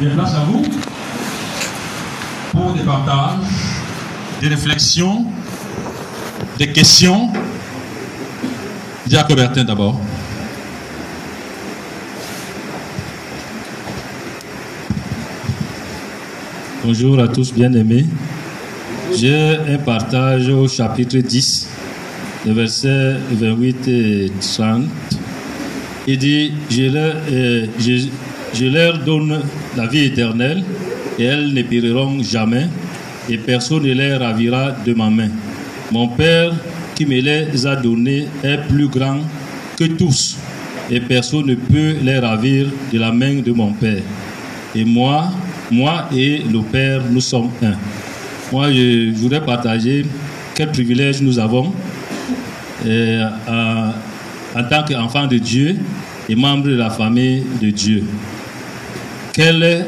Bien, place à vous pour des partages, des réflexions, des questions. Jacques Bertin d'abord. Bonjour à tous bien-aimés. J'ai un partage au chapitre 10, le verset 28 et 30. Il dit, je leur, euh, je- je leur donne la vie éternelle et elles ne périront jamais et personne ne les ravira de ma main. Mon Père qui me les a donnés est plus grand que tous et personne ne peut les ravir de la main de mon Père. Et moi, moi et le Père, nous sommes un. Moi, je, voudrais partager quel privilège nous avons euh, en, en tant qu'enfants de Dieu et membres de la famille de Dieu. Quel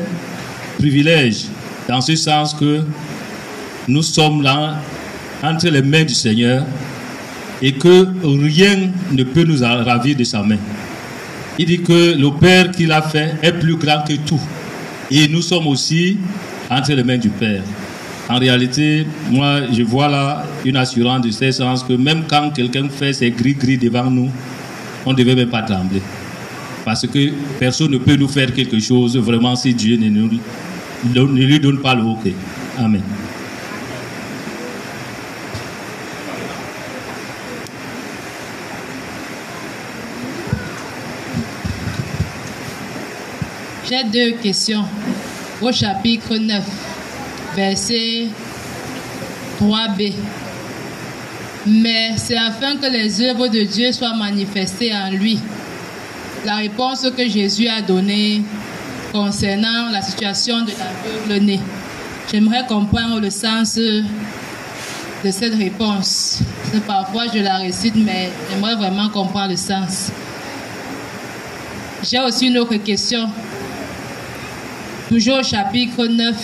privilège dans ce sens que nous sommes là entre les mains du Seigneur et que rien ne peut nous ravir de sa main. Il dit que le Père qui l'a fait est plus grand que tout. Et nous sommes aussi entre les mains du Père. En réalité, moi, je vois là une assurance de ce sens que même quand quelqu'un fait ses gris-gris devant nous, on ne devait même pas trembler. Parce que personne ne peut nous faire quelque chose vraiment si Dieu ne, nous, ne lui donne pas le OK. Amen. J'ai deux questions. Au chapitre 9, verset 3b. Mais c'est afin que les œuvres de Dieu soient manifestées en lui. La réponse que Jésus a donnée concernant la situation de l'aveugle né. J'aimerais comprendre le sens de cette réponse. Parfois je la récite, mais j'aimerais vraiment comprendre le sens. J'ai aussi une autre question. Toujours au chapitre 9,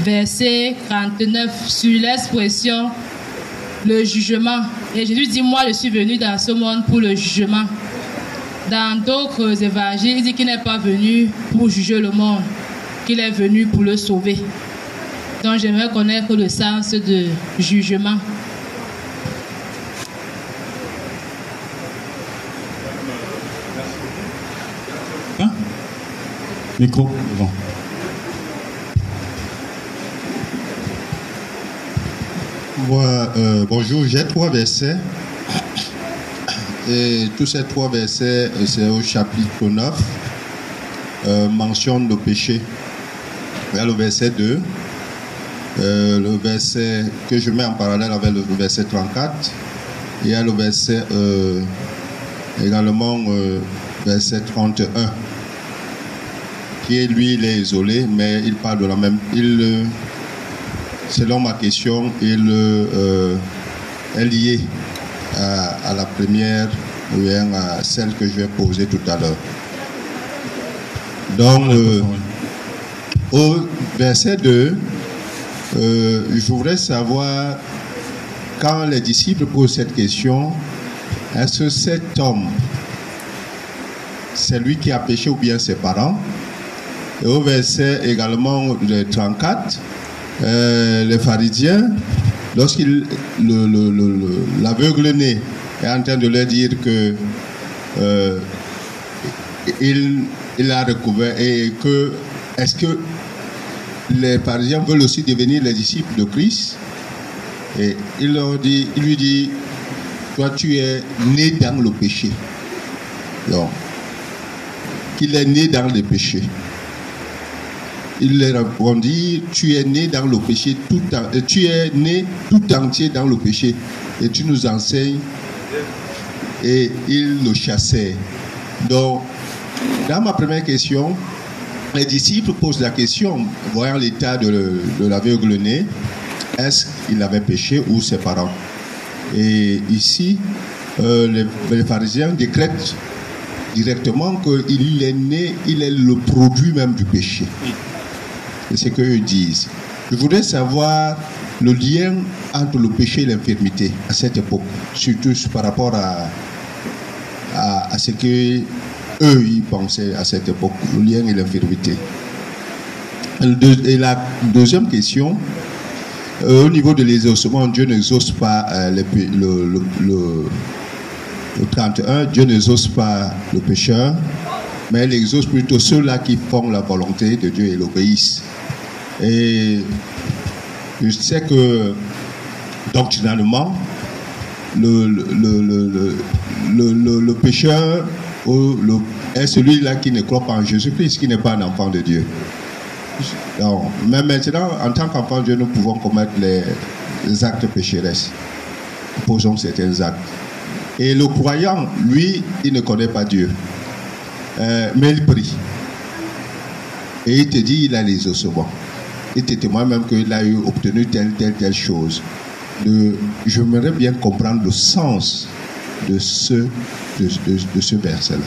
verset 39, sur l'expression le jugement. Et Jésus dit, moi je suis venu dans ce monde pour le jugement. Dans d'autres évangiles, il dit qu'il n'est pas venu pour juger le monde, qu'il est venu pour le sauver. Donc j'aimerais connaître le sens de jugement. Hein? Micro, devant. Moi, euh, bonjour, j'ai trois versets. Et tous ces trois versets, euh, c'est au chapitre 9, euh, mentionne le péché. Il y a le verset 2, euh, le verset que je mets en parallèle avec le verset 34. Il y a le verset euh, également, euh, verset 31, qui est lui, il est isolé, mais il parle de la même. Il, selon ma question, il est lié à, à la première ou bien à celle que je vais poser tout à l'heure. Donc, euh, au verset 2, euh, je voudrais savoir, quand les disciples posent cette question, est-ce que cet homme, c'est lui qui a péché ou bien ses parents? Et au verset également le 34, euh, les pharisiens, lorsqu'il le- le- le- le- l'aveugle né est en train de leur dire que euh, il, a recouvert et que est-ce que les pharisiens veulent aussi devenir les disciples de Christ? Et il leur dit, il lui dit, toi tu es né dans le péché. Donc, qu'il est né dans le péché. Il leur répondit, tu es né dans le péché, tout euh, tu es né tout entier dans le péché, et tu nous enseignes. Et il le chassait. Donc, dans ma première question, les disciples posent la question, voyant l'état de, de l'aveugle né, est-ce qu'il avait péché ou ses parents? Et ici, euh, les, les pharisiens décrètent directement qu'il est né, il est le produit même du péché. Ce qu'eux disent. Je voudrais savoir le lien entre le péché et l'infirmité à cette époque, surtout par rapport à, à, ce que eux ils pensaient à cette époque, le lien et l'infirmité. Et la deuxième question, euh, au niveau de l'exaucement, Dieu n'exauce pas euh, le, 31, Dieu n'exauce pas le pécheur, mais il exauce plutôt ceux-là qui font la volonté de Dieu et l'obéissent. Et je sais que doctrinalement, le, le, le pécheur est celui-là qui ne croit pas en Jésus-Christ, qui n'est pas un enfant de Dieu. mais maintenant, en tant qu'enfant de Dieu, nous pouvons commettre les, actes pécheresses. Posons certains actes. Et le croyant, lui, il ne connaît pas Dieu. Euh, mais il prie. Et il te dit, il a les ossements. Il te témoigne même qu'il a eu, obtenu telle, telle, telle chose. J'aimerais bien comprendre le sens de ce, de, ce verset-là.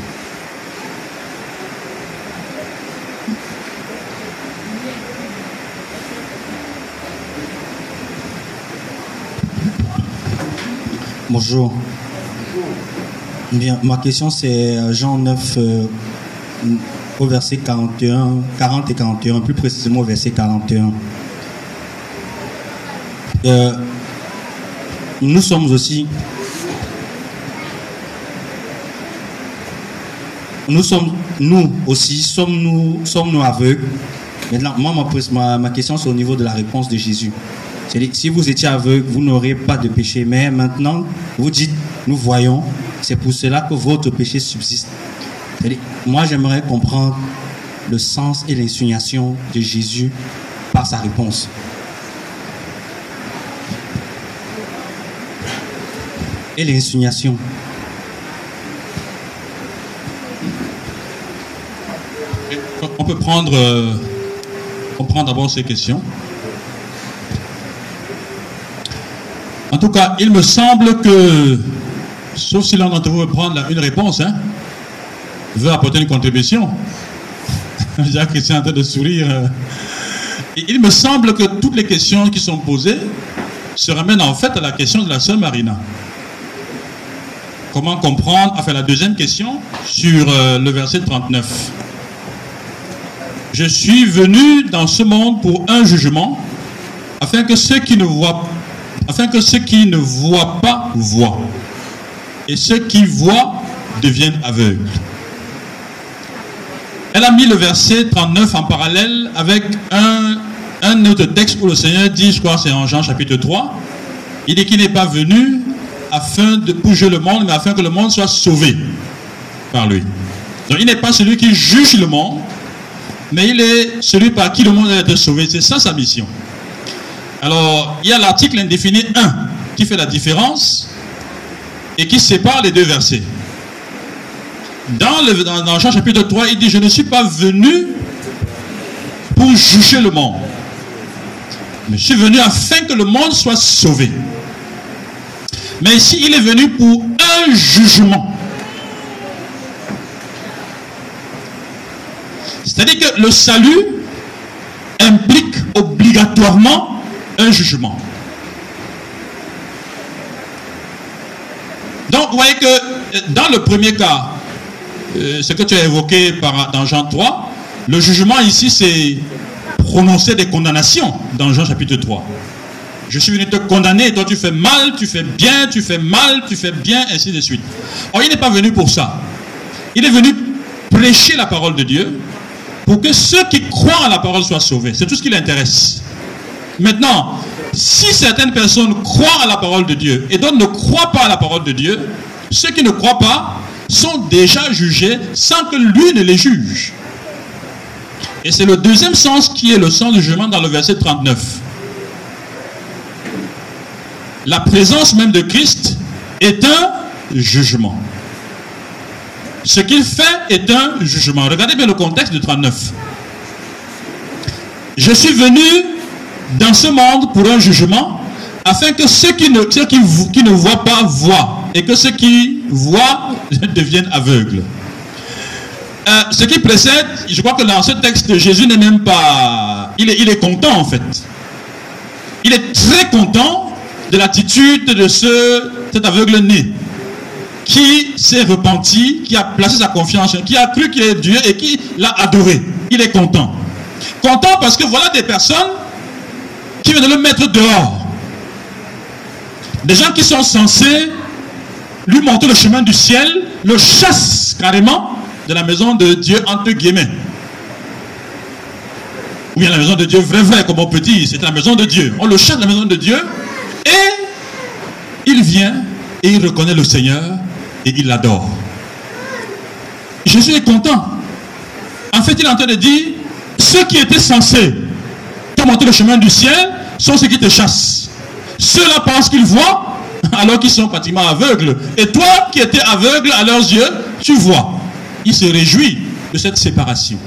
Bonjour. Bien, ma question c'est euh, Jean 9 euh, au verset 41, 40 et 41, plus précisément au verset 41. Euh, nous sommes aussi nous sommes, nous aussi, sommes-nous sommes -nous aveugles? Maintenant, moi, ma, ma question, c'est au niveau de la réponse de Jésus. C'est-à-dire, si vous étiez aveugle, vous n'aurez pas de péché. Mais maintenant, vous dites, nous voyons, c'est pour cela que votre péché subsiste. Moi, j'aimerais comprendre le sens et l'insinuation de Jésus par sa réponse. Et l'insinuation. On peut prendre, euh, on prend d'abord ces questions. En tout cas, il me semble que, sauf si l'un d'entre vous veut prendre une réponse, hein, veut apporter une contribution. Jacques est en train de sourire. il me semble que toutes les questions qui sont posées se ramènent en fait à la question de la sœur Marina. Comment comprendre, enfin la deuxième question sur euh, le verset 39. Je suis venu dans ce monde pour un jugement, afin que ceux qui ne voient, afin que ceux qui ne voient pas voient, et ceux qui voient deviennent aveugles. Elle a mis le verset 39 en parallèle avec un, autre texte où le Seigneur dit, je crois c'est en Jean chapitre 3, il dit qu'il n'est pas venu afin de bouger le monde, mais afin que le monde soit sauvé par lui. Donc il n'est pas celui qui juge le monde, mais il est celui par qui le monde a été sauvé. C'est ça sa mission. Alors, il y a l'article indéfini 1 qui fait la différence et qui sépare les deux versets. Dans, le, dans, Jean chapitre 3, il dit, je ne suis pas venu pour juger le monde. Mais je suis venu afin que le monde soit sauvé. Mais ici, il est venu pour un jugement. C'est-à-dire que le salut implique obligatoirement un jugement. Donc, vous voyez que dans le premier cas, euh, ce que tu as évoqué par, dans Jean 3, le jugement ici, c'est prononcer des condamnations dans Jean chapitre 3. Je suis venu te condamner toi tu fais mal, tu fais bien, tu fais mal, tu fais bien, ainsi de suite. Or, il n'est pas venu pour ça. Il est venu prêcher la parole de Dieu pour que ceux qui croient à la parole soient sauvés. C'est tout ce qui l'intéresse. Maintenant, si certaines personnes croient à la parole de Dieu et d'autres ne croient pas à la parole de Dieu, ceux qui ne croient pas sont déjà jugés sans que lui ne les juge. Et c'est le deuxième sens qui est le sens du jugement dans le verset 39 la présence même de Christ est un jugement. Ce qu'il fait est un jugement. Regardez bien le contexte de 39. Je suis venu dans ce monde pour un jugement, afin que ceux qui ne, ceux qui, qui ne voient pas voient, et que ceux qui voient deviennent aveugles. Euh, ce qui précède, je crois que dans ce texte, Jésus n'est même pas... Il est, il est content en fait. Il est très content de l'attitude de ce, cet aveugle né qui s'est repenti, qui a placé sa confiance, qui a cru qu'il est Dieu et qui l'a adoré. Il est content. Content parce que voilà des personnes qui viennent le mettre dehors. Des gens qui sont censés lui montrer le chemin du ciel, le chassent carrément de la maison de Dieu, entre guillemets. Ou bien la maison de Dieu, vrai, vrai, comme on peut dire, c'est la maison de Dieu. On le chasse de la maison de Dieu et il vient et il reconnaît le Seigneur et il l'adore. Jésus est content. En fait, il est en train de dire, ceux qui étaient censés te montrer le chemin du ciel sont ceux qui te chassent. Ceux-là pensent qu'ils voient alors qu'ils sont pratiquement aveugles. Et toi qui étais aveugle à leurs yeux, tu vois. Il se réjouit de cette séparation.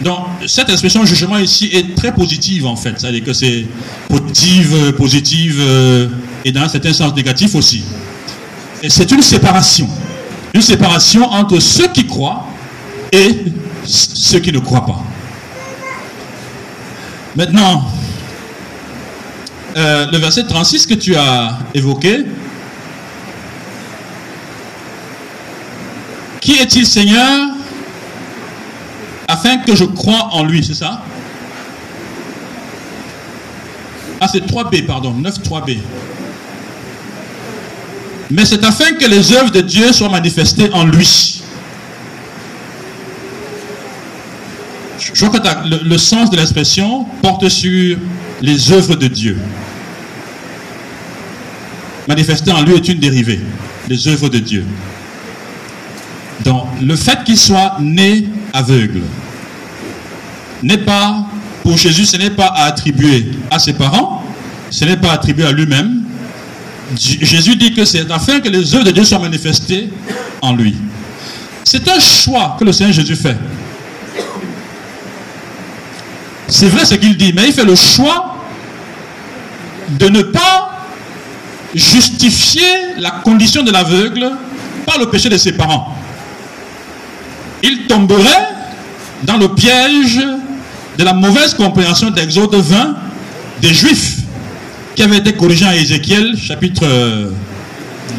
Donc, cette expression jugement ici est très positive en fait. C'est-à-dire que c'est positive, positive euh, et dans un certain sens négatif aussi. C'est une séparation. Une séparation entre ceux qui croient et ceux qui ne croient pas. Maintenant, euh, le verset 36 que tu as évoqué, qui est-il Seigneur afin que je croie en lui, c'est ça? Ah, c'est 3b, pardon, 9 3b. Mais c'est afin que les œuvres de Dieu soient manifestées en lui. Je crois que le sens de l'expression porte sur les œuvres de Dieu. Manifester en lui est une dérivée, les œuvres de Dieu. Donc, le fait qu'il soit né aveugle n'est pas, pour Jésus, ce n'est pas à attribuer à ses parents, ce n'est pas attribué à lui-même. Jésus dit que c'est afin que les œuvres de Dieu soient manifestées en lui. C'est un choix que le Seigneur Jésus fait. C'est vrai ce qu'il dit, mais il fait le choix de ne pas justifier la condition de l'aveugle par le péché de ses parents. Il tomberait dans le piège de la mauvaise compréhension d'Exode 20 des Juifs qui avait été corrigé à Ézéchiel chapitre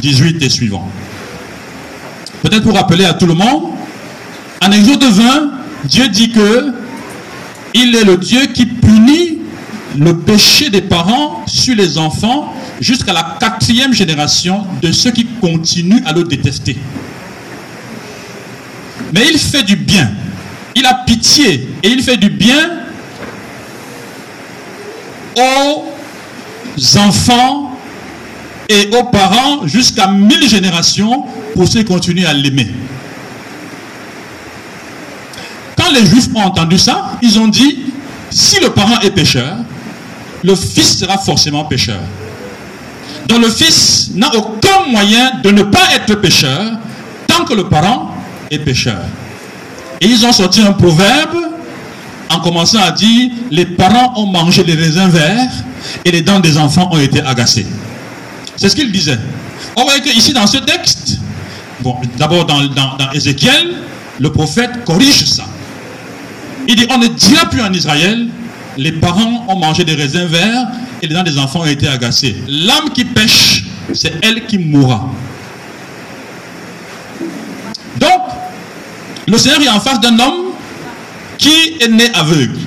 18 et suivant. Peut-être pour rappeler à tout le monde, en Exode 20, Dieu dit que il est le Dieu qui punit le péché des parents sur les enfants jusqu'à la quatrième génération de ceux qui continuent à le détester. Mais il fait du bien. Il a pitié et il fait du bien aux enfants et aux parents jusqu'à mille générations pour ceux qui continuent à l'aimer. Quand les Juifs ont entendu ça, ils ont dit, si le parent est pécheur, le fils sera forcément pécheur. Donc le fils n'a aucun moyen de ne pas être pécheur tant que le parent est pécheur. Et ils ont sorti un proverbe en commençant à dire, les parents ont mangé les raisins verts et les dents des enfants ont été agacées. C'est ce qu'il disait. On voit qu'ici dans ce texte, bon, d'abord dans Ézéchiel, le prophète corrige ça. Il dit, on ne dira plus en Israël, les parents ont mangé des raisins verts et les des enfants ont été agacées. L'âme qui pêche, c'est elle qui mourra. Donc, le Seigneur est en face d'un homme qui est né aveugle.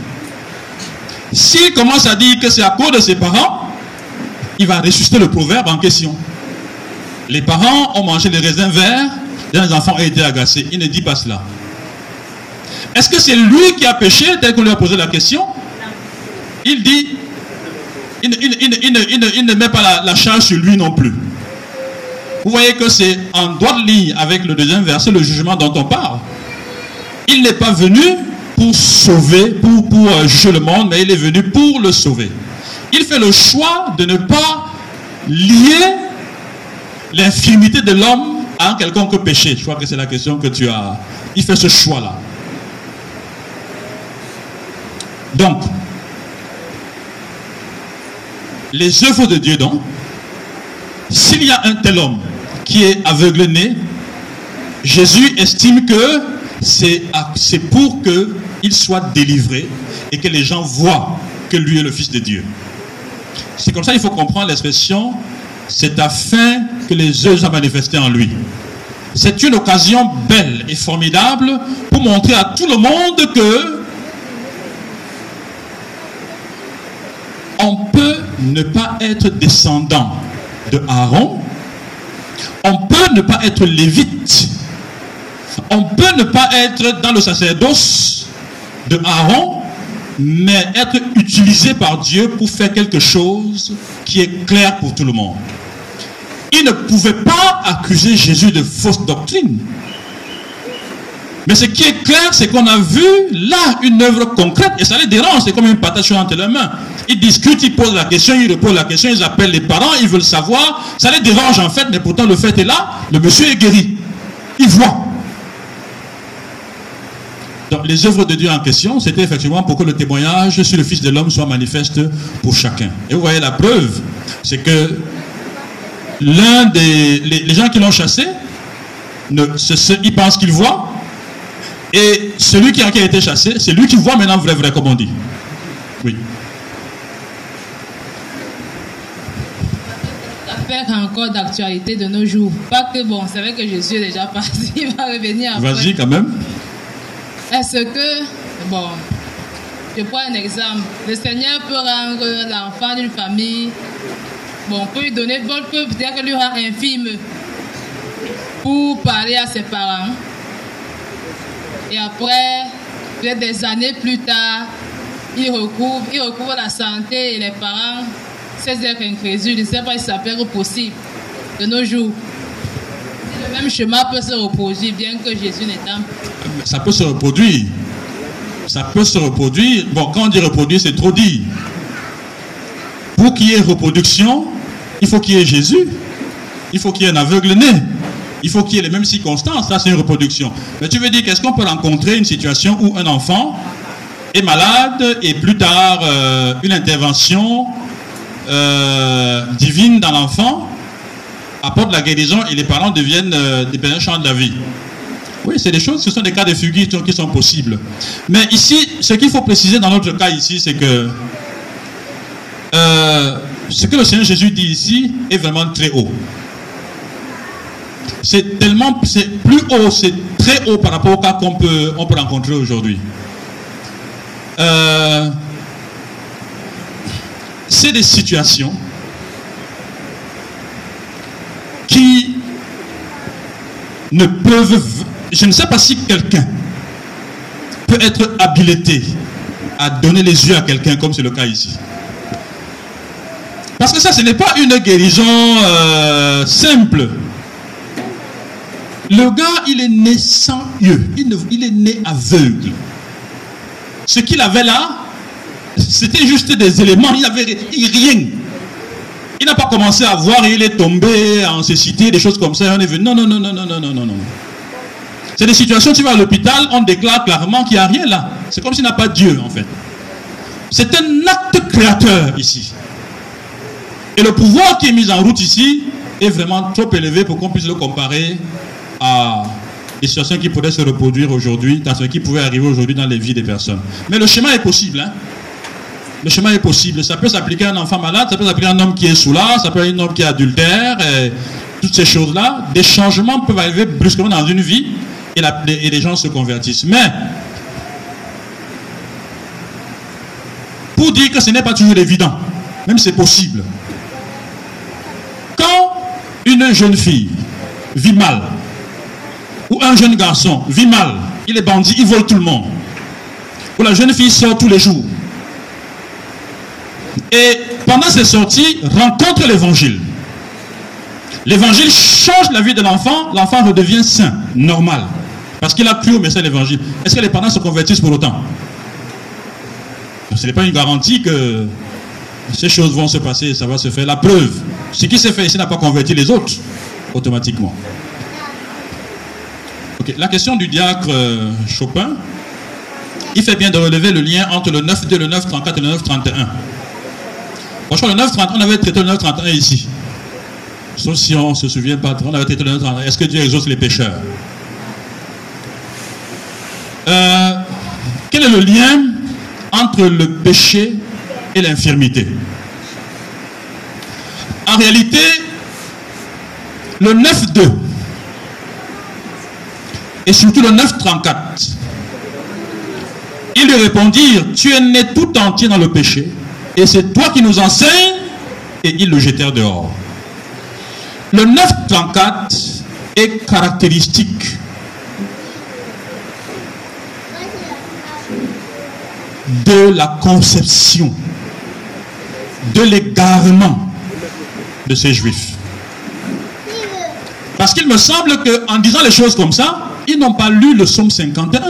S'il commence à dire que c'est à cause de ses parents, il va ressusciter le proverbe en question. Les parents ont mangé des raisins verts, les enfants ont été agacés. Il ne dit pas cela. Est-ce que c'est lui qui a péché tel qu'on lui a posé la question? Il dit, il, ne met pas la, charge sur lui non plus. Vous voyez que c'est en droite ligne avec le deuxième verset, le jugement dont on parle. Il n'est pas venu pour sauver, pour, pour euh, juger le monde, mais il est venu pour le sauver. Il fait le choix de ne pas lier l'infirmité de l'homme à un quelconque péché. Je crois que c'est la question que tu as. Il fait ce choix-là. Donc, les œuvres de Dieu, donc, s'il y a un tel homme qui est aveugle né, Jésus estime que c'est pour qu'il soit délivré et que les gens voient que lui est le Fils de Dieu. C'est comme ça qu'il faut comprendre l'expression c'est afin que les œuvres soient manifestées en lui. C'est une occasion belle et formidable pour montrer à tout le monde que ne pas être descendant de Aaron, on peut ne pas être lévite, on peut ne pas être dans le sacerdoce de Aaron, mais être utilisé par Dieu pour faire quelque chose qui est clair pour tout le monde. Il ne pouvait pas accuser Jésus de fausse doctrine. Mais ce qui est clair, c'est qu'on a vu là une œuvre concrète et ça les dérange. C'est comme une patate entre les mains. Ils discutent, ils posent la question, ils reposent la question, ils appellent les parents, ils veulent savoir. Ça les dérange en fait, mais pourtant le fait est là. Le monsieur est guéri. Il voit. Donc, les œuvres de Dieu en question, c'était effectivement pour que le témoignage sur le Fils de l'homme soit manifeste pour chacun. Et vous voyez la preuve, c'est que l'un des les, gens qui l'ont chassé, ils pensent qu'ils voient, et celui qui a, été chassé, c'est lui qui voit maintenant vrai, vrai, comme on dit. Oui. Ça encore d'actualité de nos jours. Pas que bon, c'est vrai que Jésus est déjà parti, il va revenir après. Vas-y quand même. Est-ce que, bon, je prends un exemple. Le Seigneur peut rendre l'enfant d'une famille, bon, peut lui donner, peut peut-être lui rendre infime pour parler à ses parents. Et après, des années plus tard, il recouvre, il recouvre la santé et les parents, ces êtres incrédules, je ne sais pas si ça peut être possible de nos jours. Le même chemin peut se reproduire, bien que Jésus n'étant Ça peut se reproduire. Ça peut se reproduire. Bon, quand on dit reproduire, c'est trop dit. Pour qu'il y ait reproduction, il faut qu'il y ait Jésus. Il faut qu'il y ait un aveugle né il faut qu'il y ait les mêmes circonstances. Ça, c'est une reproduction. Mais tu veux dire qu'est-ce qu'on peut rencontrer une situation où un enfant est malade et plus tard euh, une intervention euh, divine dans l'enfant apporte la guérison et les parents deviennent euh, des pénétrants de la vie? Oui, c'est des choses, ce sont des cas de fugue qui sont possibles. Mais ici, ce qu'il faut préciser dans notre cas ici, c'est que ce que le Seigneur Jésus dit ici est vraiment très haut c'est tellement, c'est plus haut, c'est très haut par rapport au cas qu'on peut, on peut rencontrer aujourd'hui. Euh, c'est des situations qui ne peuvent, je ne sais pas si quelqu'un peut être habilité à donner les yeux à quelqu'un comme c'est le cas ici. Parce que ça, ce n'est pas une guérison euh, simple. Le gars, il est né sans yeux. Il, est né aveugle. Ce qu'il avait là, c'était juste des éléments. Il n'avait rien. Il n'a pas commencé à voir et il est tombé en cécité, des choses comme ça. Non, non, non, non, non, non, non, non. C'est des situations, tu vas à l'hôpital, on déclare clairement qu'il n'y a rien là. C'est comme s'il n'a pas Dieu, en fait. C'est un acte créateur ici. Et le pouvoir qui est mis en route ici est vraiment trop élevé pour qu'on puisse le comparer à des situations qui pourraient se reproduire aujourd'hui, dans ce qui pouvait arriver aujourd'hui dans les vies des personnes. Mais le chemin est possible. Hein? Le chemin est possible. Ça peut s'appliquer à un enfant malade, ça peut s'appliquer à un homme qui est là, ça peut être un homme qui est adultère, toutes ces choses-là. Des changements peuvent arriver brusquement dans une vie et, et les gens se convertissent. Mais, pour dire que ce n'est pas toujours évident, même c'est possible. Quand une jeune fille vit mal, ou un jeune garçon vit mal, il est bandit, il vole tout le monde. Ou la jeune fille sort tous les jours. Et pendant ses sorties, rencontre l'évangile. L'évangile change la vie de l'enfant, l'enfant redevient saint, normal. Parce qu'il a cru au message l'évangile. Est-ce que les parents se convertissent pour autant? Ce n'est pas une garantie que ces choses vont se passer, ça va se faire. La preuve, ce qui s'est fait ici n'a pas converti les autres automatiquement. La question du diacre euh, Chopin, il fait bien de relever le lien entre le 9.2, le 9.34 et le 9.31. Franchement, le 9.31, on avait traité le 9.31 ici. Sauf si on ne se souvient pas, on avait traité le 9.31. Est-ce que Dieu exauce les pécheurs? Euh, Quel est le lien entre le péché et l'infirmité? En réalité, le 9.2 et surtout le 9.34. Ils lui répondirent, tu es né tout entier dans le péché, et c'est toi qui nous enseignes et ils le jetèrent dehors. Le 934 est caractéristique de la conception, de l'égarement de ces juifs. Parce qu'il me semble qu'en disant les choses comme ça, ils n'ont pas lu le psaume 51.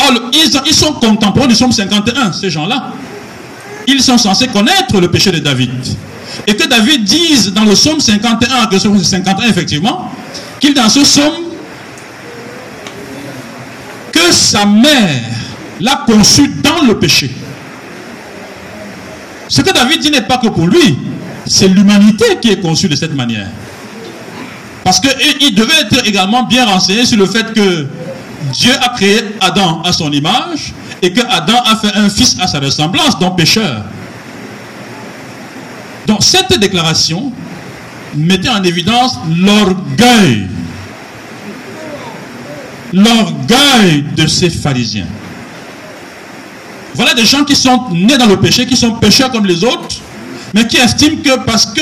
Or, ils, ils sont contemporains du psaume 51, ces gens-là. Ils sont censés connaître le péché de David. Et que David dise dans le psaume 51, que psaume 51 effectivement, qu'il dans ce psaume, que sa mère l'a conçu dans le péché. Ce que David dit n'est pas que pour lui, c'est l'humanité qui est conçue de cette manière. Parce qu'il devait être également bien renseigné sur le fait que Dieu a créé Adam à son image et que Adam a fait un fils à sa ressemblance, donc pécheur. Donc cette déclaration mettait en évidence l'orgueil. L'orgueil de ces pharisiens. Voilà des gens qui sont nés dans le péché, qui sont pécheurs comme les autres, mais qui estiment que parce que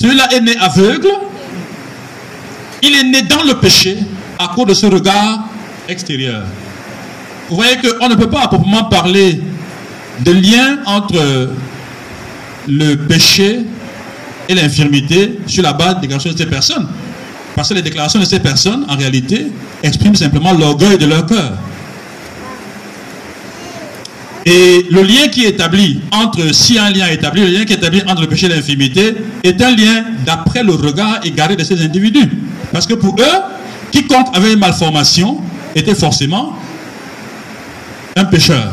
celui-là est né aveugle, il est né dans le péché à cause de ce regard extérieur. Vous voyez qu'on ne peut pas à proprement parler de lien entre le péché et l'infirmité sur la base des déclarations de ces personnes. Parce que les déclarations de ces personnes, en réalité, expriment simplement l'orgueil de leur cœur. Et le lien qui est établi entre, si un lien est établi, le lien qui est établi entre le péché et l'infirmité est un lien d'après le regard égaré de ces individus. Parce que pour eux, quiconque avait une malformation était forcément un pécheur.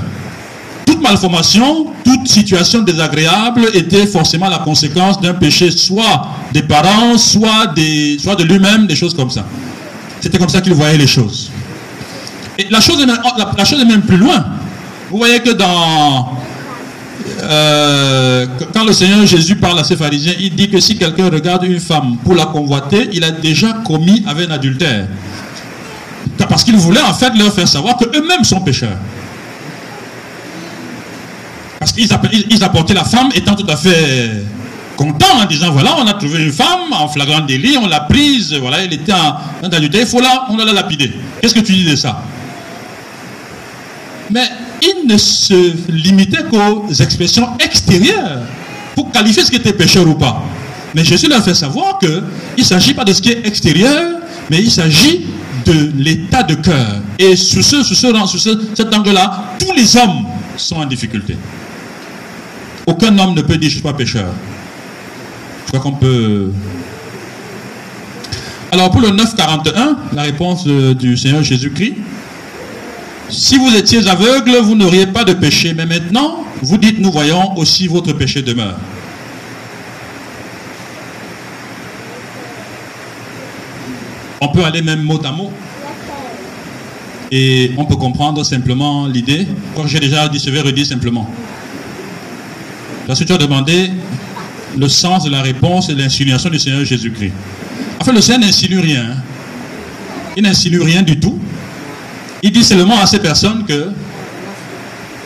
Toute malformation, toute situation désagréable était forcément la conséquence d'un péché, soit des parents, soit, des, soit de lui-même, des choses comme ça. C'était comme ça qu'il voyait les choses. Et la chose est même plus loin. Vous voyez que dans euh, quand le Seigneur Jésus parle à ses pharisiens, il dit que si quelqu'un regarde une femme pour la convoiter, il a déjà commis avec un adultère. Parce qu'il voulait en fait leur faire savoir qu'eux-mêmes sont pécheurs. Parce qu'ils apportaient la femme étant tout à fait content en disant voilà, on a trouvé une femme en flagrant délit, on l'a prise, voilà, elle était en, adultère, il faut la, on l'a lapidée. Qu'est-ce que tu dis de ça? Mais il ne se limitait qu'aux expressions extérieures pour qualifier ce qui était pécheur ou pas. Mais Jésus leur fait savoir qu'il ne s'agit pas de ce qui est extérieur, mais il s'agit de l'état de cœur. Et sur, ce, sur, ce, sur ce, cet angle-là, tous les hommes sont en difficulté. Aucun homme ne peut dire je ne suis pas pécheur. Je crois qu'on peut... Alors pour le 941, la réponse du Seigneur Jésus-Christ, si vous étiez aveugle, vous n'auriez pas de péché. Mais maintenant, vous dites, nous voyons aussi votre péché demeure. On peut aller même mot à mot. Et on peut comprendre simplement l'idée. Comme j'ai déjà dit, je vais redire simplement. Parce que tu as demandé le sens de la réponse et l'insinuation du Seigneur Jésus-Christ. En fait, le Seigneur n'insinue rien. Hein. Il n'insinue rien du tout. Il dit seulement à ces personnes que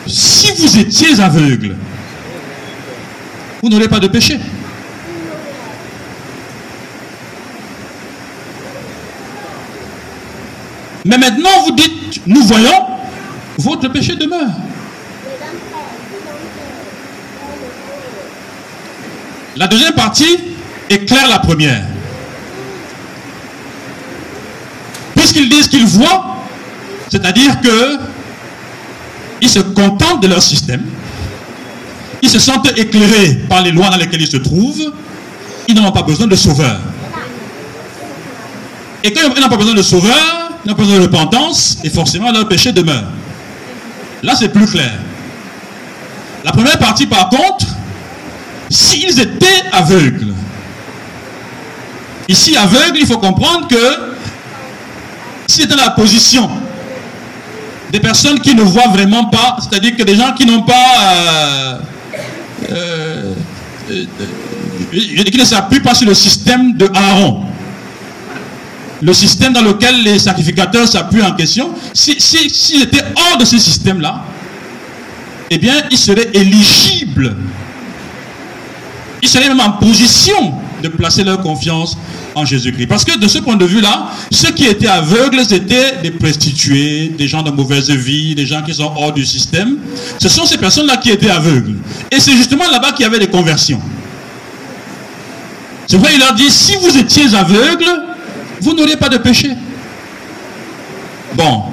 si vous étiez aveugle, vous n'aurez pas de péché. Mais maintenant, vous dites, nous voyons, votre péché demeure. La deuxième partie éclaire la première. Puisqu'ils disent qu'ils voient, c'est-à-dire que ils se contentent de leur système, ils se sentent éclairés par les lois dans lesquelles ils se trouvent, ils n'ont pas besoin de sauveur. Et quand ils n'ont pas besoin de sauveur, ils n'ont pas besoin de repentance, et forcément leur péché demeure. Là, c'est plus clair. La première partie, par contre, s'ils étaient aveugles, ici aveugles, il faut comprendre que si dans la position des personnes qui ne voient vraiment pas, c'est-à-dire que des gens qui n'ont pas... Euh, euh, euh, qui ne s'appuient pas sur le système de Aaron. Le système dans lequel les sacrificateurs s'appuient en question, s'ils si, si, étaient hors de ce système-là, eh bien, ils seraient éligibles ils seraient même en position de placer leur confiance en Jésus-Christ. Parce que de ce point de vue-là, ceux qui étaient aveugles, c'était des prostituées, des gens de mauvaise vie, des gens qui sont hors du système. Ce sont ces personnes-là qui étaient aveugles. Et c'est justement là-bas qu'il y avait des conversions. C'est vrai, il leur dit, si vous étiez aveugles, vous n'auriez pas de péché. Bon,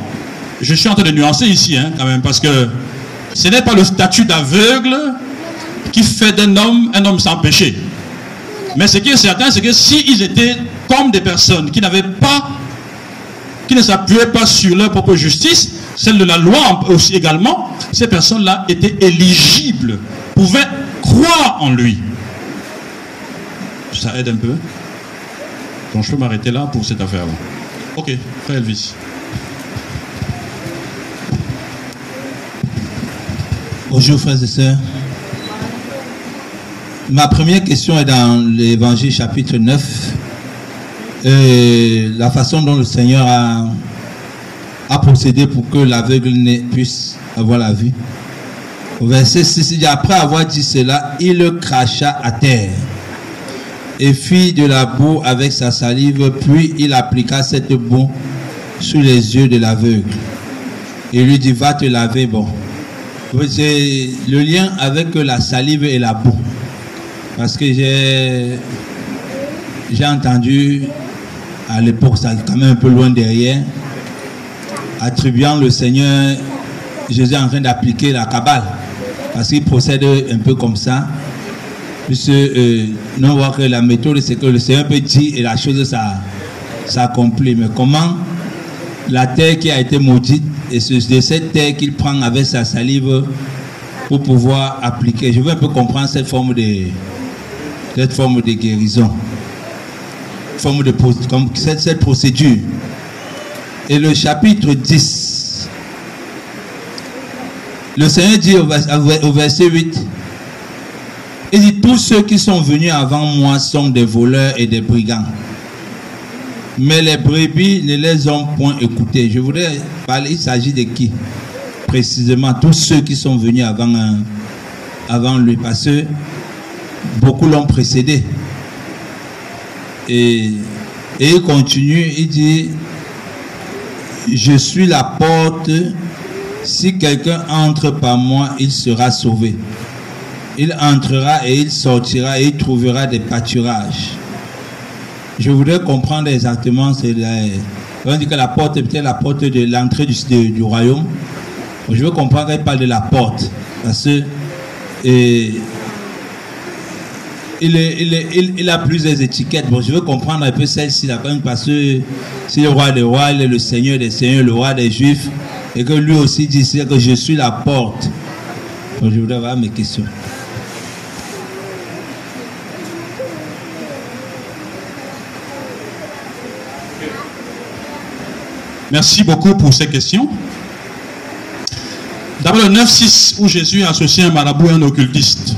je suis en train de nuancer ici, hein, quand même, parce que ce n'est pas le statut d'aveugle qui fait d'un homme un homme sans péché. Mais ce qui est certain, c'est que s'ils étaient comme des personnes qui n'avaient pas, qui ne s'appuyaient pas sur leur propre justice, celle de la loi aussi également, ces personnes-là étaient éligibles, pouvaient croire en lui. Ça aide un peu. Donc je peux m'arrêter là pour cette affaire-là. Ok, frère Elvis. Bonjour frères et sœurs. Ma première question est dans l'évangile chapitre 9. Et la façon dont le Seigneur a, procédé pour que l'aveugle puisse avoir la vue. Verset 6, il dit, après avoir dit cela, il cracha à terre et fit de la boue avec sa salive, puis il appliqua cette boue sous les yeux de l'aveugle. Et lui dit, va te laver, bon. C'est le lien avec la salive et la boue. Parce que j'ai j'ai entendu à l'époque, ça quand même un peu loin derrière, attribuant le Seigneur Jésus en train d'appliquer la cabale. Parce qu'il procède un peu comme ça. Puisque euh, nous voit que la méthode, c'est que le Seigneur peut dire et la chose s'accomplit. Mais comment la terre qui a été maudite, et de cette terre qu'il prend avec sa salive pour pouvoir appliquer? Je veux un peu comprendre cette forme de, cette forme de guérison, forme de, comme cette, cette procédure. Et le chapitre 10, le Seigneur dit au verset 8, il dit, tous ceux qui sont venus avant moi sont des voleurs et des brigands. Mais les brebis ne les ont point écoutés. Je voudrais parler, il s'agit de qui? Précisément, tous ceux qui sont venus avant, avant lui. Parce que beaucoup l'ont précédé. Et, il continue, il dit, je suis la porte, si quelqu'un entre par moi, il sera sauvé. Il entrera et il sortira et il trouvera des pâturages. Je voudrais comprendre exactement, c'est on dit que la porte est peut-être la porte de l'entrée du, royaume. Je veux comprendre qu'elle parle de la porte. Parce que il, a plusieurs étiquettes. Bon, je veux comprendre un peu celle-ci, parce que c'est le roi des rois, il est le seigneur des seigneurs, le roi des juifs, et que lui aussi dit que je suis la porte. je voudrais avoir mes questions. Merci beaucoup pour ces questions. D'abord le 9-6 où Jésus a associé un marabout et un occultiste.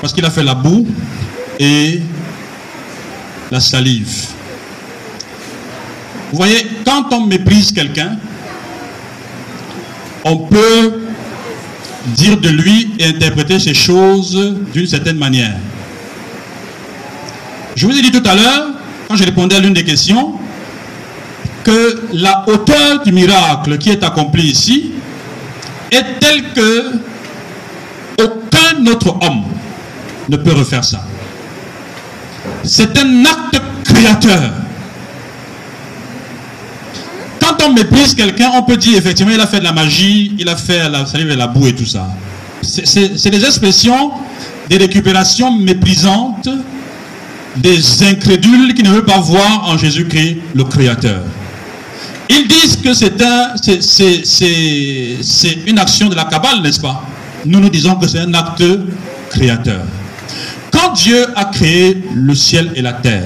Parce qu'il a fait la boue et la salive. Vous voyez, quand on méprise quelqu'un, on peut dire de lui et interpréter ces choses d'une certaine manière. Je vous ai dit tout à l'heure, quand je répondais à l'une des questions, que la hauteur du miracle qui est accompli ici est telle que aucun autre homme ne peut refaire ça. C'est un acte créateur. Quand on méprise quelqu'un, on peut dire effectivement il a fait de la magie, il a fait la la boue et tout ça. C'est des expressions, des récupérations méprisantes des incrédules qui ne veulent pas voir en Jésus-Christ le Créateur. Ils disent que c'est un, c'est une action de la cabale, n'est-ce pas? Nous nous disons que c'est un acte créateur. Quand Dieu a créé le ciel et la terre,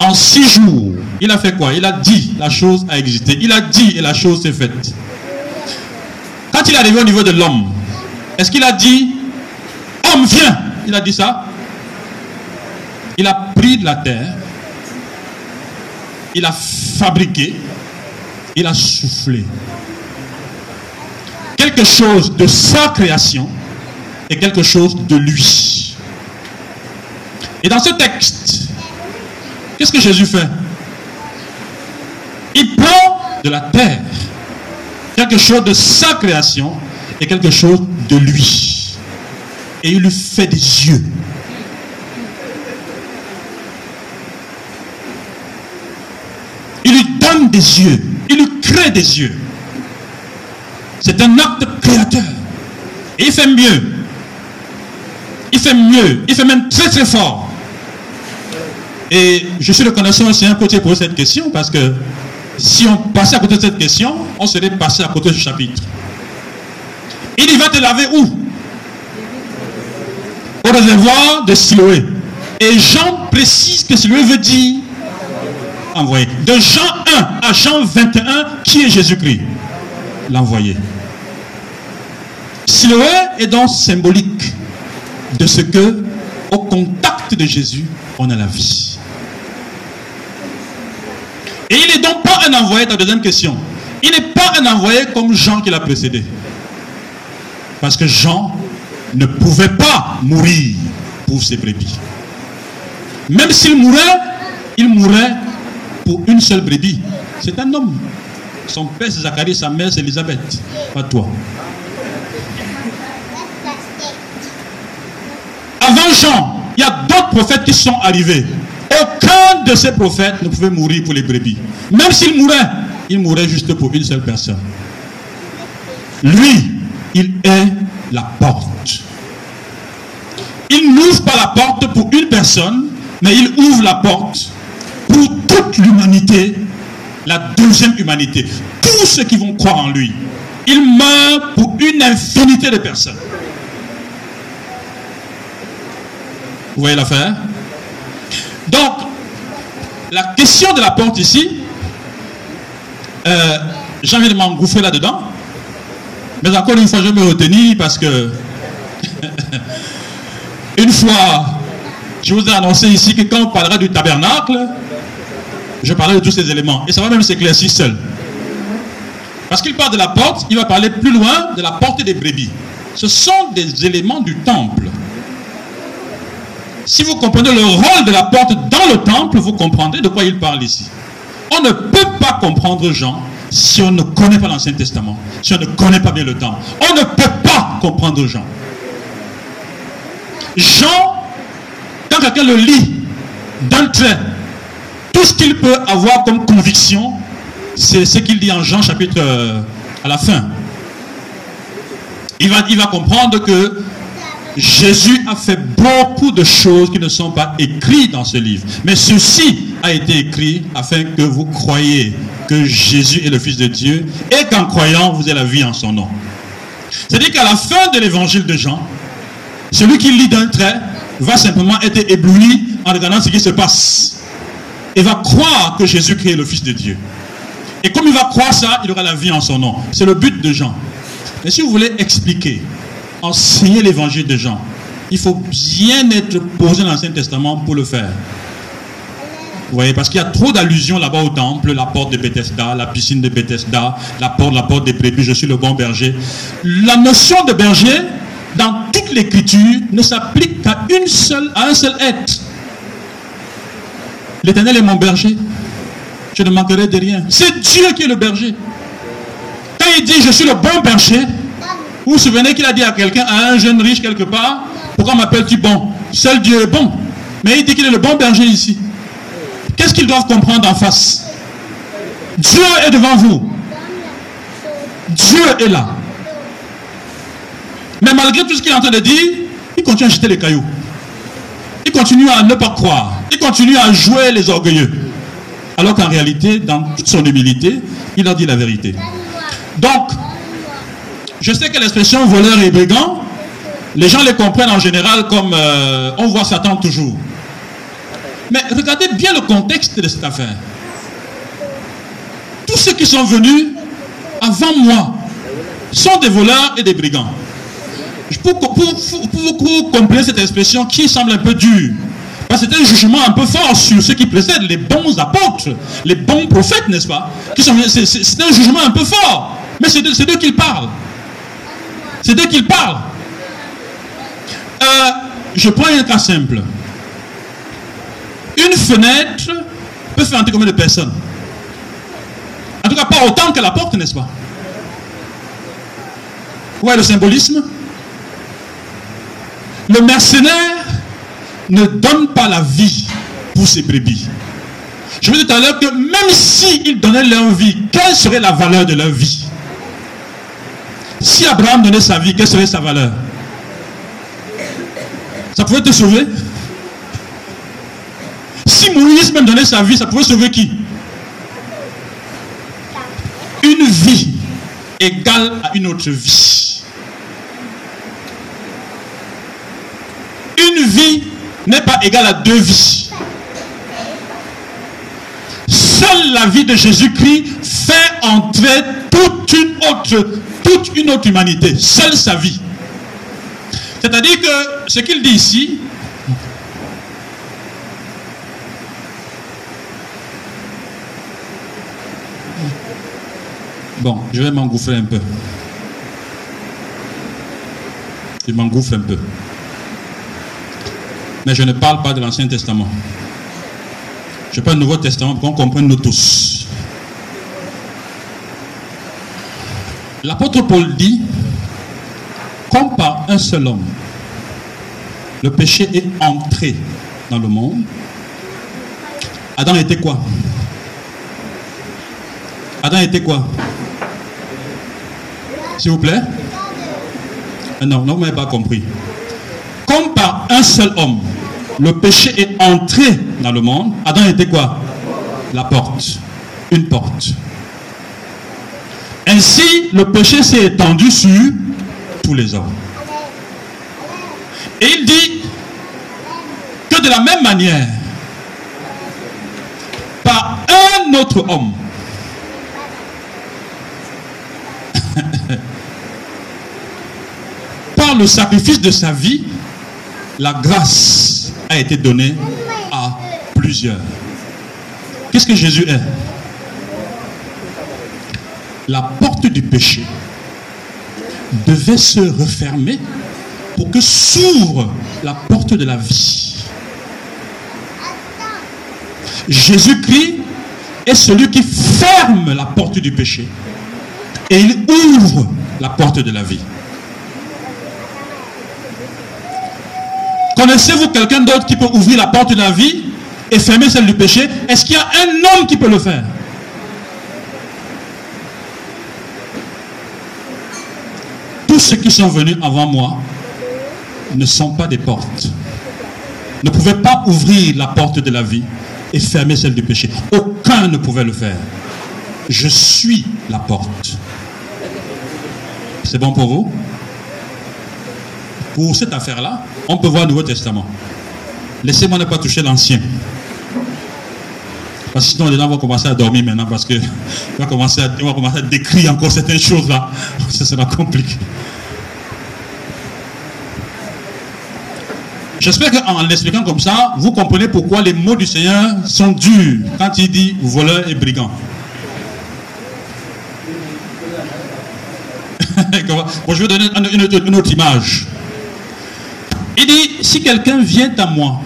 en six jours, il a fait quoi? Il a dit, la chose a existé. Il a dit et la chose s'est faite. Quand il est arrivé au niveau de l'homme, est-ce qu'il a dit, homme, viens? Il a dit ça Il a pris de la terre, il a fabriqué, il a soufflé. Quelque chose de sa création et quelque chose de lui. Et dans ce texte, qu'est-ce que Jésus fait? Il prend de la terre quelque chose de sa création et quelque chose de lui. Et il lui fait des yeux. Il lui donne des yeux. Il lui crée des yeux. C'est un acte créateur. Et il fait mieux. Il fait mieux. Il fait même très très fort. Et je suis reconnaissant aussi un côté pour cette question parce que si on passait à côté de cette question, on serait passé à côté du chapitre. Il dit va te laver où? Au réservoir de Siloé. Et Jean précise que Siloé veut dire envoyé. De Jean 1 à Jean 21, qui est Jésus-Christ? L'envoyé. Siloé est donc symbolique de ce que, au contact de Jésus, on a la vie. Et il n'est donc pas un envoyé, ta deuxième question. Il n'est pas un envoyé comme Jean qui l'a précédé. Parce que Jean ne pouvait pas mourir pour ses brebis. Même s'il mourait, il mourait pour une seule brebis. C'est un homme. Son père c'est Zacharie, sa mère c'est Elisabeth. Pas toi. Avant Jean, il y a d'autres prophètes qui sont arrivés. Aucun de ces prophètes ne pouvait mourir pour les brebis. Même s'il mourait, il mourait juste pour une seule personne. Lui, il est la porte. Il n'ouvre pas la porte pour une personne, mais il ouvre la porte pour toute l'humanité, la deuxième humanité. Tous ceux qui vont croire en lui. Il meurt pour une infinité de personnes. Vous voyez l'affaire? Donc, la question de la porte ici, euh, j'ai envie de m'engouffrer là-dedans. Mais encore une fois, je me retenir parce que une fois, je vous ai annoncé ici que quand on parlera du tabernacle, je parlerai de tous ces éléments. Et ça va même s'éclaircir seul. Parce qu'il parle de la porte, il va parler plus loin de la porte des brebis. Ce sont des éléments du temple. Si vous comprenez le rôle de la porte dans le temple, vous comprendrez de quoi il parle ici. On ne peut pas comprendre Jean si on ne connaît pas l'Ancien Testament, si on ne connaît pas bien le temple. On ne peut pas comprendre Jean. Jean, quand quelqu'un le lit d'un trait, tout ce qu'il peut avoir comme conviction, c'est ce qu'il dit en Jean chapitre euh, à la fin. Il va, il va comprendre que Jésus a fait beaucoup de choses qui ne sont pas écrites dans ce livre. Mais ceci a été écrit afin que vous croyiez que Jésus est le Fils de Dieu et qu'en croyant, vous ayez la vie en son nom. C'est-à-dire qu'à la fin de l'évangile de Jean, celui qui lit d'un trait va simplement être ébloui en regardant ce qui se passe. Et va croire que Jésus-Christ est le Fils de Dieu. Et comme il va croire ça, il aura la vie en son nom. C'est le but de Jean. Mais si vous voulez expliquer, enseigner l'évangile de Jean, il faut bien être posé dans l'Ancien Testament pour le faire. Vous voyez, parce qu'il y a trop d'allusions là-bas au temple, la porte de Bethesda, la piscine de Bethesda, la porte, la porte des brebis, je suis le bon berger. La notion de berger, dans toute l'écriture, ne s'applique qu'à une seule, à un seul être. L'éternel est mon berger. Je ne manquerai de rien. C'est Dieu qui est le berger. Quand il dit je suis le bon berger, vous vous souvenez qu'il a dit à quelqu'un, à un jeune riche quelque part, pourquoi m'appelles-tu bon? Seul Dieu est bon. Mais il dit qu'il est le bon berger ici. Qu'est-ce qu'ils doivent comprendre en face? Dieu est devant vous. Dieu est là. Mais malgré tout ce qu'il est en train de dire, il continue à jeter les cailloux. Il continue à ne pas croire. Il continue à jouer les orgueilleux. Alors qu'en réalité, dans toute son humilité, il a dit la vérité. Donc, je sais que l'expression voleur et brigand, les gens les comprennent en général comme euh, on voit Satan toujours. Mais regardez bien le contexte de cette affaire. Tous ceux qui sont venus avant moi sont des voleurs et des brigands. Pour, pour, pour, comprendre cette expression qui semble un peu dure, parce que c'est un jugement un peu fort sur ceux qui précèdent, les bons apôtres, les bons prophètes, n'est-ce pas C'est un jugement un peu fort. Mais c'est d'eux qu'ils parlent. C'est d'eux qu'ils parlent. Euh, je prends un cas simple. Une fenêtre peut faire entrer combien de personnes? En tout cas, pas autant que la porte, n'est-ce pas? Ouais, le symbolisme. Le mercenaire ne donne pas la vie pour ses brebis. Je vous dis tout à l'heure que même s'ils donnaient leur vie, quelle serait la valeur de leur vie? Si Abraham donnait sa vie, quelle serait sa valeur? Ça pouvait te sauver Si Moïse même donnait sa vie, ça pouvait sauver qui? Une vie égale à une autre vie. Une vie n'est pas égale à deux vies. Seule la vie de Jésus-Christ fait entrer toute une autre, toute une autre humanité. Seule sa vie. C'est-à-dire que ce qu'il dit ici, Bon, je vais m'engouffrer un peu. Je m'engouffre un peu. Mais je ne parle pas de l'Ancien Testament. Je parle du Nouveau Testament pour qu'on comprenne nous tous. L'apôtre Paul dit, comme par un seul homme, le péché est entré dans le monde. Adam était quoi? Adam était quoi? S'il vous plaît? Non, non, vous m'avez pas compris. Comme par un seul homme, le péché est entré dans le monde, Adam était quoi? La porte. Une porte. Ainsi, le péché s'est étendu sur tous les hommes. Et il dit que de la même manière, par un autre homme, par le sacrifice de sa vie, la grâce a été donnée à plusieurs. Qu'est-ce que Jésus est? La porte du péché devait se refermer pour que s'ouvre la porte de la vie. Jésus-Christ est celui qui ferme la porte du péché et il ouvre la porte de la vie. Connaissez-vous quelqu'un d'autre qui peut ouvrir la porte de la vie et fermer celle du péché? Est-ce qu'il y a un homme qui peut le faire? Tous ceux qui sont venus avant moi ne sont pas des portes. Ne pouvaient pas ouvrir la porte de la vie et fermer celle du péché. Aucun ne pouvait le faire. Je suis la porte. C'est bon pour vous? Pour cette affaire-là, on peut voir le Nouveau Testament. Laissez-moi ne pas toucher l'Ancien. Parce que sinon, les gens vont commencer à dormir maintenant parce que va commencer à, va commencer à décrire encore certaines choses là. Ça sera compliqué. J'espère qu'en l'expliquant comme ça, vous comprenez pourquoi les mots du Seigneur sont durs quand il dit voleur et brigand. bon, je vais donner une, autre, une autre image. Il dit, si quelqu'un vient à moi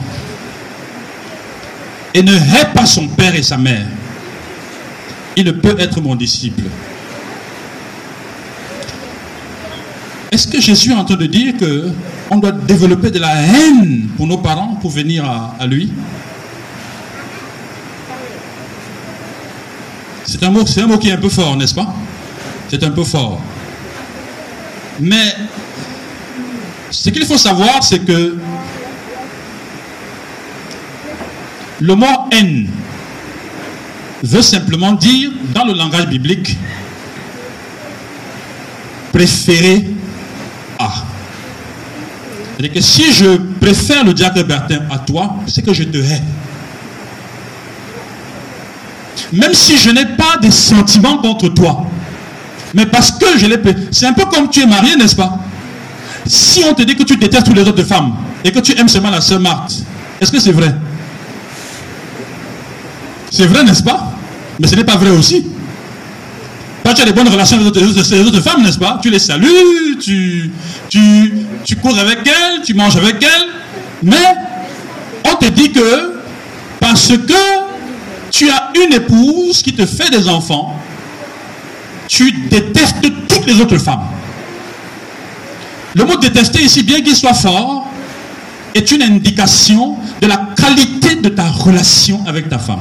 et ne hait pas son père et sa mère, il ne peut être mon disciple. Est-ce que Jésus est en train de dire que on doit développer de la haine pour nos parents pour venir à, lui C'est un, mot, c'est un mot qui est un peu fort, n'est-ce pas? C'est un peu fort. Mais ce qu'il faut savoir, c'est que le mot haine veut simplement dire, dans le langage biblique, préférer. C'est-à-dire que si je préfère le diacre Bertin à toi, c'est que je te hais. Même si je n'ai pas de sentiments contre toi. Mais parce que je l'ai... C'est un peu comme tu es marié, n'est-ce pas? Si on te dit que tu détestes toutes les autres femmes et que tu aimes seulement la sœur Marthe, est-ce que c'est vrai? C'est vrai, n'est-ce pas? Mais ce n'est pas vrai aussi. Tu as des bonnes relations avec les autres, les autres femmes, n'est-ce pas? Tu les salues, tu, tu, tu cours avec elles, tu manges avec elles. Mais on te dit que parce que tu as une épouse qui te fait des enfants, tu détestes toutes les autres femmes. Le mot détester ici, bien qu'il soit fort, est une indication de la qualité de ta relation avec ta femme.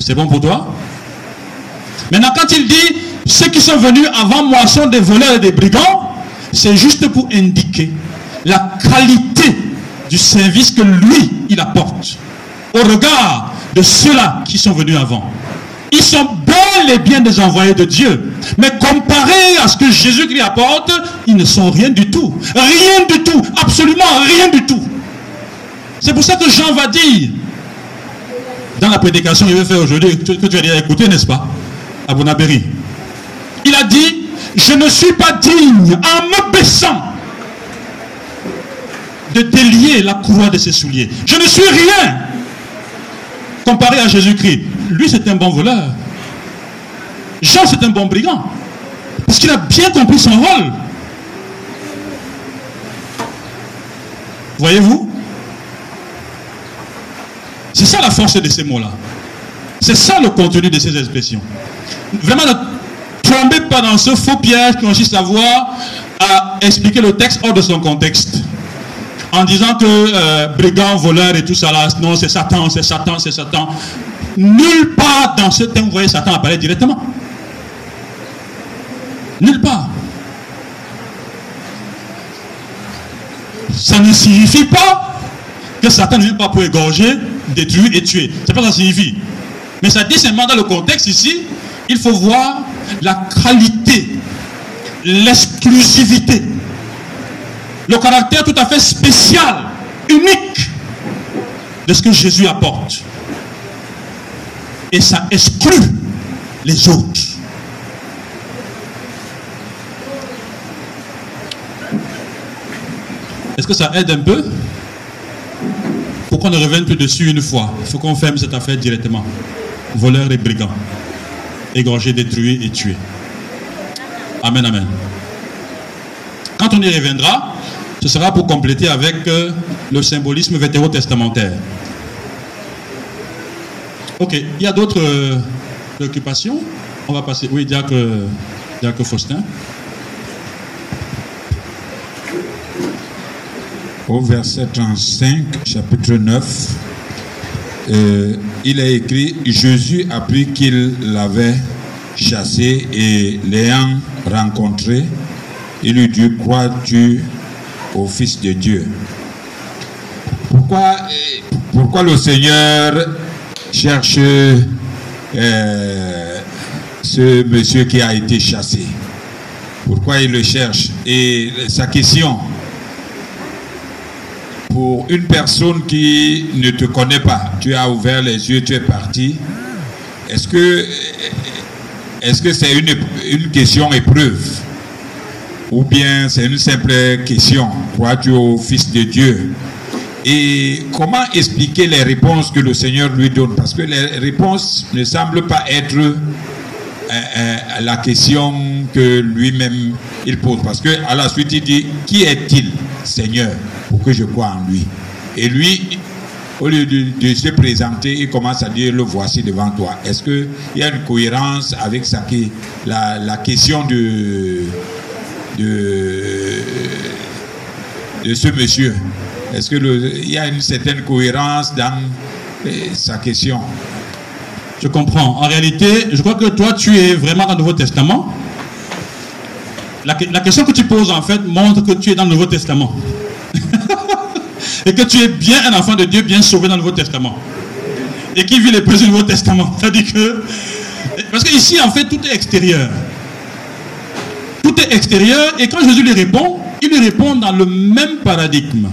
C'est bon pour toi? Maintenant, quand il dit ceux qui sont venus avant moi sont des voleurs et des brigands, c'est juste pour indiquer la qualité du service que lui, il apporte au regard de ceux-là qui sont venus avant. Ils sont bel et bien des envoyés de Dieu. Mais comparé à ce que Jésus-Christ apporte, ils ne sont rien du tout. Rien du tout. Absolument rien du tout. C'est pour ça que Jean va dire, dans la prédication qu'il veut faire aujourd'hui, que tu as déjà écouté, n'est-ce pas? À Bonabéry. Il a dit, je ne suis pas digne, en me baissant, de délier la courroie de ses souliers. Je ne suis rien comparé à Jésus-Christ. Lui, c'est un bon voleur. Jean, c'est un bon brigand. Parce qu'il a bien compris son rôle. Voyez-vous? C'est ça la force de ces mots-là. C'est ça le contenu de ces expressions. Vraiment, ne tombez pas dans ce faux piège qui consiste à voir, à expliquer le texte hors de son contexte. En disant que euh, brigand, voleur et tout ça là, non, c'est Satan, c'est Satan, c'est Satan. Nulle part dans ce thème, vous voyez Satan apparaître directement. Nulle part. Ça ne signifie pas que Satan ne vient pas pour égorger, détruire et tuer. C'est pas ça que ça signifie. Mais ça dit seulement dans le contexte ici, il faut voir la qualité, l'exclusivité, le caractère tout à fait spécial, unique de ce que Jésus apporte. Et ça exclut les autres. Est-ce que ça aide un peu? Pour qu'on ne revienne plus dessus une fois, il faut qu'on ferme cette affaire directement. Voleurs et brigands. Égorgés, détruits et tués. Amen, amen. Quand on y reviendra, ce sera pour compléter avec euh, le symbolisme vétérotestamentaire. Ok, il y a d'autres euh, préoccupations? On va passer. Oui, Diacre, Diacre Faustin. Au verset 35, chapitre 9, euh, il est écrit Jésus apprit qu'il l'avait chassé et l'ayant rencontré, il lui dit Crois-tu au Fils de Dieu? Pourquoi, pourquoi le Seigneur cherche euh, ce monsieur qui a été chassé? Pourquoi il le cherche? Et sa question, pour une personne qui ne te connaît pas, tu as ouvert les yeux, tu es parti, est-ce que est-ce que c'est une, une question épreuve? Ou bien c'est une simple question? Crois-tu au Fils de Dieu? Et comment expliquer les réponses que le Seigneur lui donne? Parce que les réponses ne semblent pas être euh, euh, la question que lui-même il pose. Parce que à la suite il dit Qui est-il, Seigneur, pour que je croie en lui Et lui, au lieu de, se présenter, il commence à dire Le voici devant toi. Est-ce qu'il y a une cohérence avec ça, la, la question de de, ce monsieur? Est-ce qu'il y a une certaine cohérence dans sa question? Je comprends. En réalité, je crois que toi, tu es vraiment dans le Nouveau Testament. La question que tu poses, en fait, montre que tu es dans le Nouveau Testament. Et que tu es bien un enfant de Dieu, bien sauvé dans le Nouveau Testament. Et qui vit les preuves du Nouveau Testament. C'est-à-dire que. Parce qu'ici, en fait, tout est extérieur tout est extérieur. Et quand Jésus lui répond, il lui répond dans le même paradigme,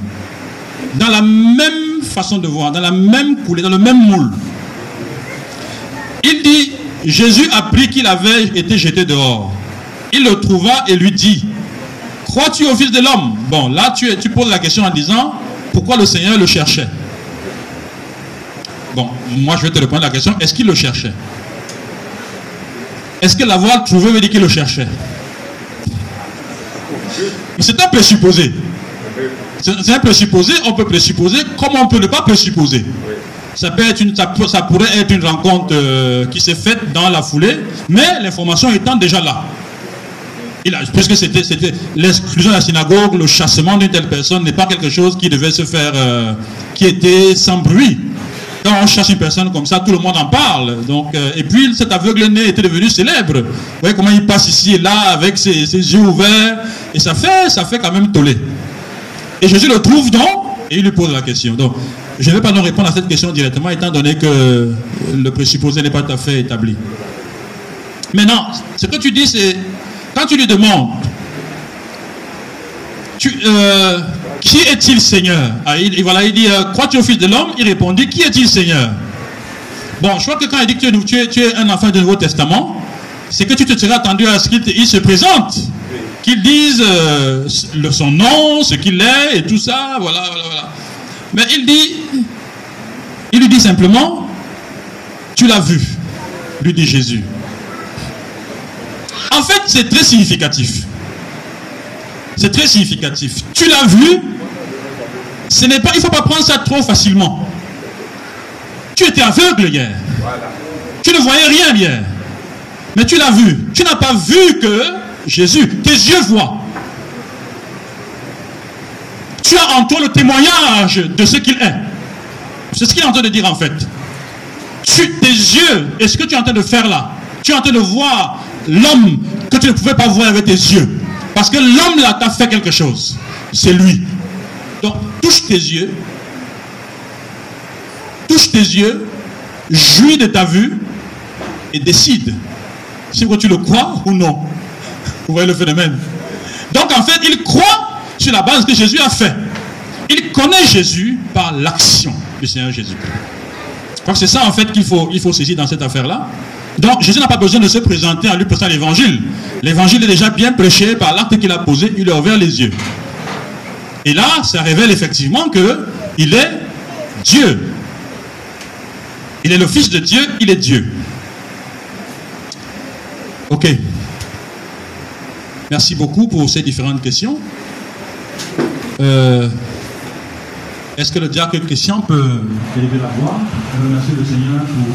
dans la même façon de voir, dans la même coulée, dans le même moule. Il dit, Jésus apprit qu'il avait été jeté dehors. Il le trouva et lui dit, crois-tu au Fils de l'homme? Bon, là, tu, tu poses la question en disant, pourquoi le Seigneur le cherchait? Bon, moi, je vais te répondre à la question, est-ce qu'il le cherchait? Est-ce que l'avoir trouvé veut dire qu'il le cherchait? C'est un présupposé. C'est un présupposé, on peut présupposer comme on peut ne pas présupposer. Ça, peut être une, ça pourrait être une rencontre euh, qui s'est faite dans la foulée, mais l'information étant déjà là. Il a, puisque c'était l'exclusion de la synagogue, le chassement d'une telle personne n'est pas quelque chose qui devait se faire, euh, qui était sans bruit. Quand on chasse une personne comme ça, tout le monde en parle. Donc, euh, et puis cet aveugle-né était devenu célèbre. Vous voyez comment il passe ici et là avec ses, ses yeux ouverts, et ça fait, ça fait quand même toller. Et Jésus le trouve donc, et il lui pose la question. Donc, je ne vais pas nous répondre à cette question directement, étant donné que le présupposé n'est pas tout à fait établi. Maintenant, ce que tu dis, c'est quand tu lui demandes, euh, qui est-il Seigneur? Ah, il, voilà, il dit, euh, crois-tu au Fils de l'homme? Il répondit, qui est-il Seigneur? Bon, je crois que quand il dit que tu es, un enfant du Nouveau Testament, c'est que tu te serais attendu à ce qu'il se présente, qu'il dise euh, son nom, ce qu'il est et tout ça, voilà, voilà, voilà. Mais il dit, il lui dit simplement, tu l'as vu, lui dit Jésus. En fait, c'est très significatif. C'est très significatif. Tu l'as vu, ce n'est pas, il ne faut pas prendre ça trop facilement. Tu étais aveugle hier. Tu ne voyais rien hier. Mais tu l'as vu. Tu n'as pas vu que Jésus, tes yeux voient. Tu as en toi le témoignage de ce qu'il est. C'est ce qu'il est en train de dire en fait. Tu, tes yeux, et ce que tu es en train de faire là, tu es en train de voir l'homme que tu ne pouvais pas voir avec tes yeux. Parce que l'homme là t'a fait quelque chose. C'est lui. Donc, touche tes yeux. Touche tes yeux. Jouis de ta vue. Et décide si tu le crois ou non. Vous voyez le phénomène. Donc, en fait, il croit sur la base que Jésus a fait. Il connaît Jésus par l'action du Seigneur Jésus. Je crois que c'est ça en fait qu'il faut, il faut saisir dans cette affaire-là. Donc Jésus n'a pas besoin de se présenter en lui présentant l'évangile. L'évangile est déjà bien prêché par l'acte qu'il a posé, il a ouvert les yeux. Et là, ça révèle effectivement que il est Dieu. Il est le Fils de Dieu, il est Dieu. Ok. Merci beaucoup pour ces différentes questions. Euh, Est-ce que le diacre Christian peut élever la voix? Remercier le Seigneur pour